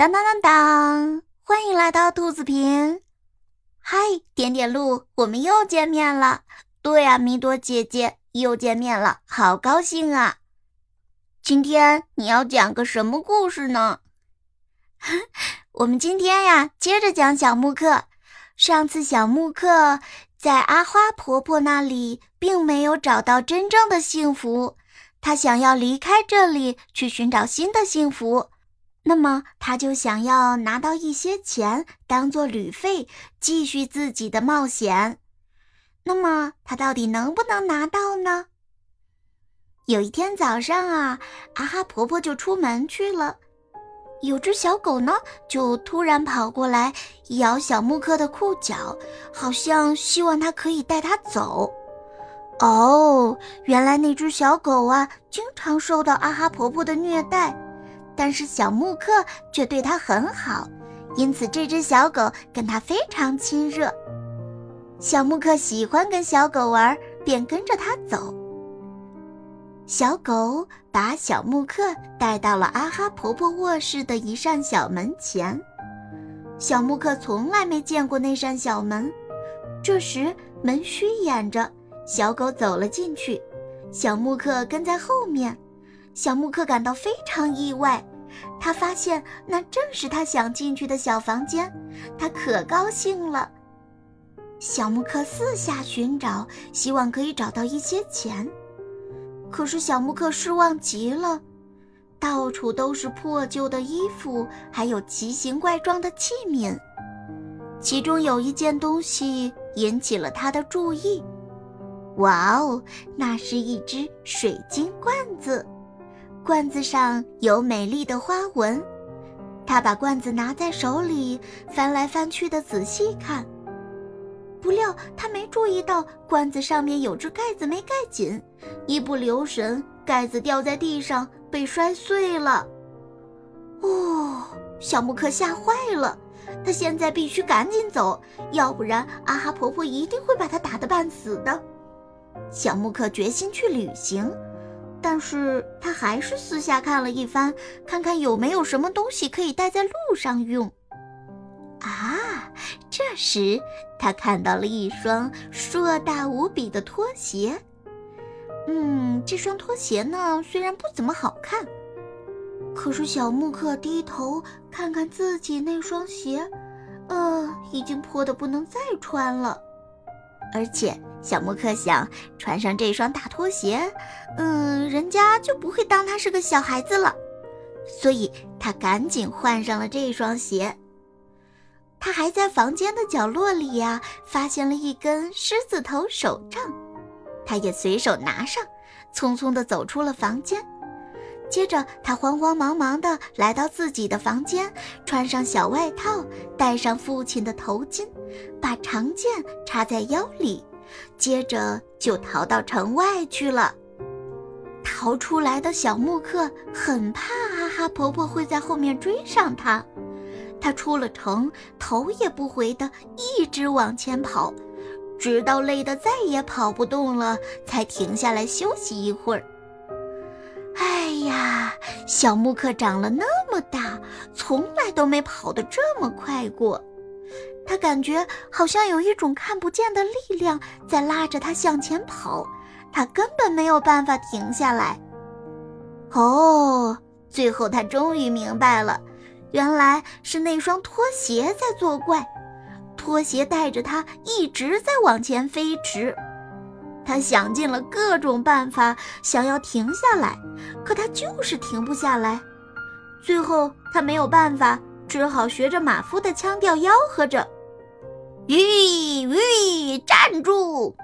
当当当当！欢迎来到兔子频。嗨，点点鹿，我们又见面了。对呀，米朵姐姐又见面了，好高兴啊！今天你要讲个什么故事呢？我们今天呀，接着讲小木克。上次小木克在阿花婆婆那里，并没有找到真正的幸福，他想要离开这里，去寻找新的幸福。那么他就想要拿到一些钱当做旅费，继续自己的冒险。那么他到底能不能拿到呢？有一天早上啊，阿哈婆婆就出门去了，有只小狗呢，就突然跑过来咬小木克的裤脚，好像希望他可以带它走。哦，原来那只小狗啊，经常受到阿哈婆婆的虐待。但是小木克却对它很好，因此这只小狗跟它非常亲热。小木克喜欢跟小狗玩，便跟着它走。小狗把小木克带到了阿哈婆婆卧室的一扇小门前。小木克从来没见过那扇小门。这时门虚掩着，小狗走了进去，小木克跟在后面。小木克感到非常意外。他发现那正是他想进去的小房间，他可高兴了。小木克四下寻找，希望可以找到一些钱。可是小木克失望极了，到处都是破旧的衣服，还有奇形怪状的器皿。其中有一件东西引起了他的注意。哇哦，那是一只水晶罐子。罐子上有美丽的花纹，他把罐子拿在手里，翻来翻去的仔细看。不料他没注意到罐子上面有只盖子没盖紧，一不留神盖子掉在地上被摔碎了。哦，小木克吓坏了，他现在必须赶紧走，要不然阿哈婆婆一定会把他打得半死的。小木克决心去旅行。但是他还是私下看了一番，看看有没有什么东西可以带在路上用。啊！这时他看到了一双硕大无比的拖鞋。嗯，这双拖鞋呢，虽然不怎么好看，可是小木克低头看看自己那双鞋，呃，已经破的不能再穿了，而且。小木克想穿上这双大拖鞋，嗯，人家就不会当他是个小孩子了，所以他赶紧换上了这双鞋。他还在房间的角落里呀，发现了一根狮子头手杖，他也随手拿上，匆匆地走出了房间。接着，他慌慌忙忙地来到自己的房间，穿上小外套，戴上父亲的头巾，把长剑插在腰里。接着就逃到城外去了。逃出来的小木克很怕阿哈婆婆会在后面追上他，他出了城，头也不回的一直往前跑，直到累得再也跑不动了，才停下来休息一会儿。哎呀，小木克长了那么大，从来都没跑得这么快过。他感觉好像有一种看不见的力量在拉着他向前跑，他根本没有办法停下来。哦，最后他终于明白了，原来是那双拖鞋在作怪，拖鞋带着他一直在往前飞驰。他想尽了各种办法想要停下来，可他就是停不下来。最后他没有办法，只好学着马夫的腔调吆喝着。吁吁，站住！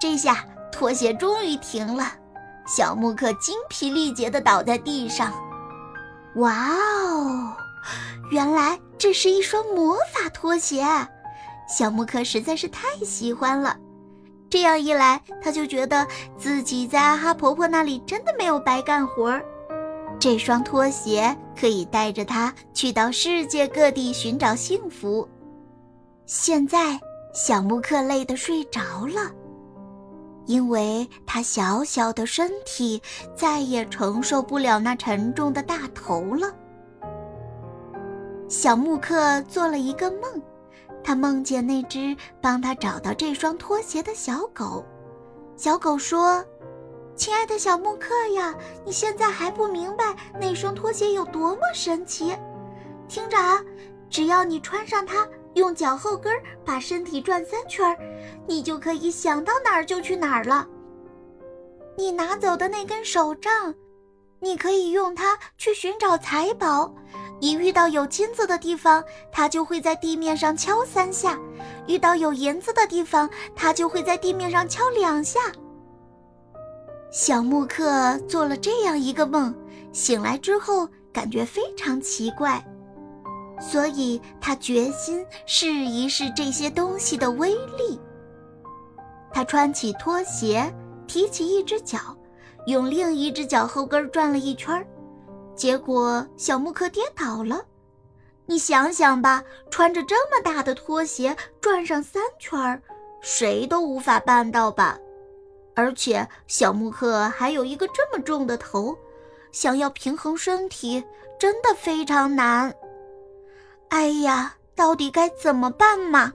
这下拖鞋终于停了，小木克精疲力竭地倒在地上。哇哦，原来这是一双魔法拖鞋！小木克实在是太喜欢了。这样一来，他就觉得自己在阿哈婆婆那里真的没有白干活儿。这双拖鞋可以带着他去到世界各地寻找幸福。现在，小木克累得睡着了，因为他小小的身体再也承受不了那沉重的大头了。小木克做了一个梦，他梦见那只帮他找到这双拖鞋的小狗。小狗说：“亲爱的小木克呀，你现在还不明白那双拖鞋有多么神奇？听着啊，只要你穿上它，用脚后跟把身体转三圈，你就可以想到哪儿就去哪儿了。你拿走的那根手杖，你可以用它去寻找财宝。”一遇到有金子的地方，它就会在地面上敲三下；遇到有银子的地方，它就会在地面上敲两下。小木克做了这样一个梦，醒来之后感觉非常奇怪，所以他决心试一试这些东西的威力。他穿起拖鞋，提起一只脚，用另一只脚后跟转了一圈儿。结果小木克跌倒了，你想想吧，穿着这么大的拖鞋转上三圈儿，谁都无法办到吧？而且小木克还有一个这么重的头，想要平衡身体真的非常难。哎呀，到底该怎么办嘛？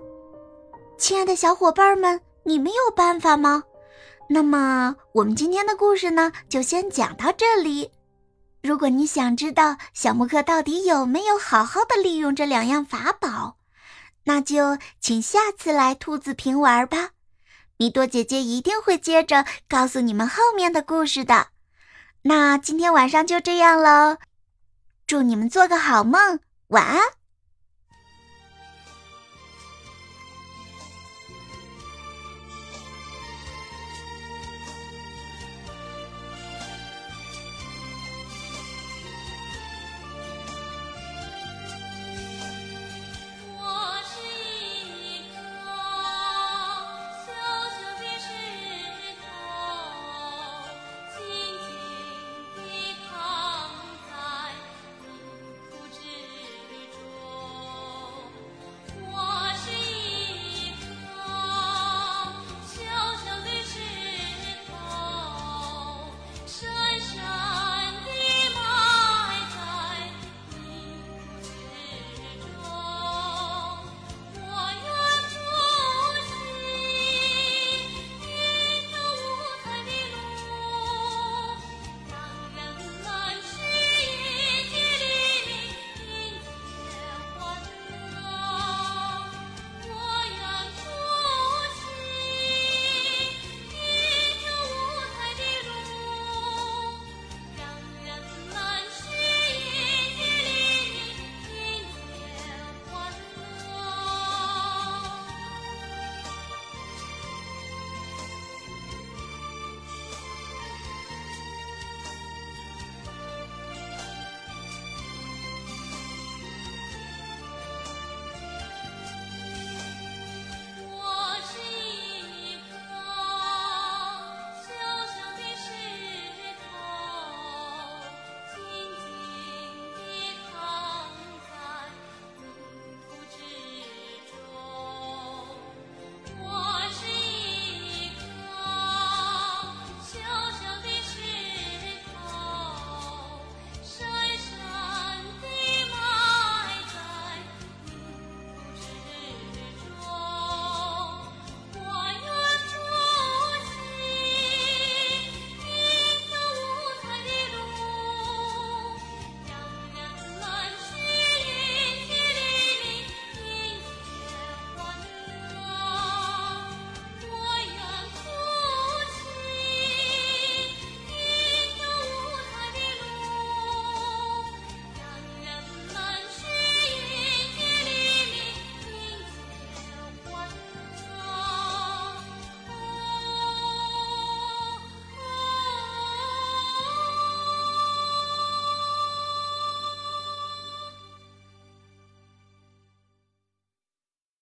亲爱的小伙伴们，你们有办法吗？那么我们今天的故事呢，就先讲到这里。如果你想知道小木克到底有没有好好的利用这两样法宝，那就请下次来兔子坪玩吧。米多姐姐一定会接着告诉你们后面的故事的。那今天晚上就这样喽，祝你们做个好梦，晚安。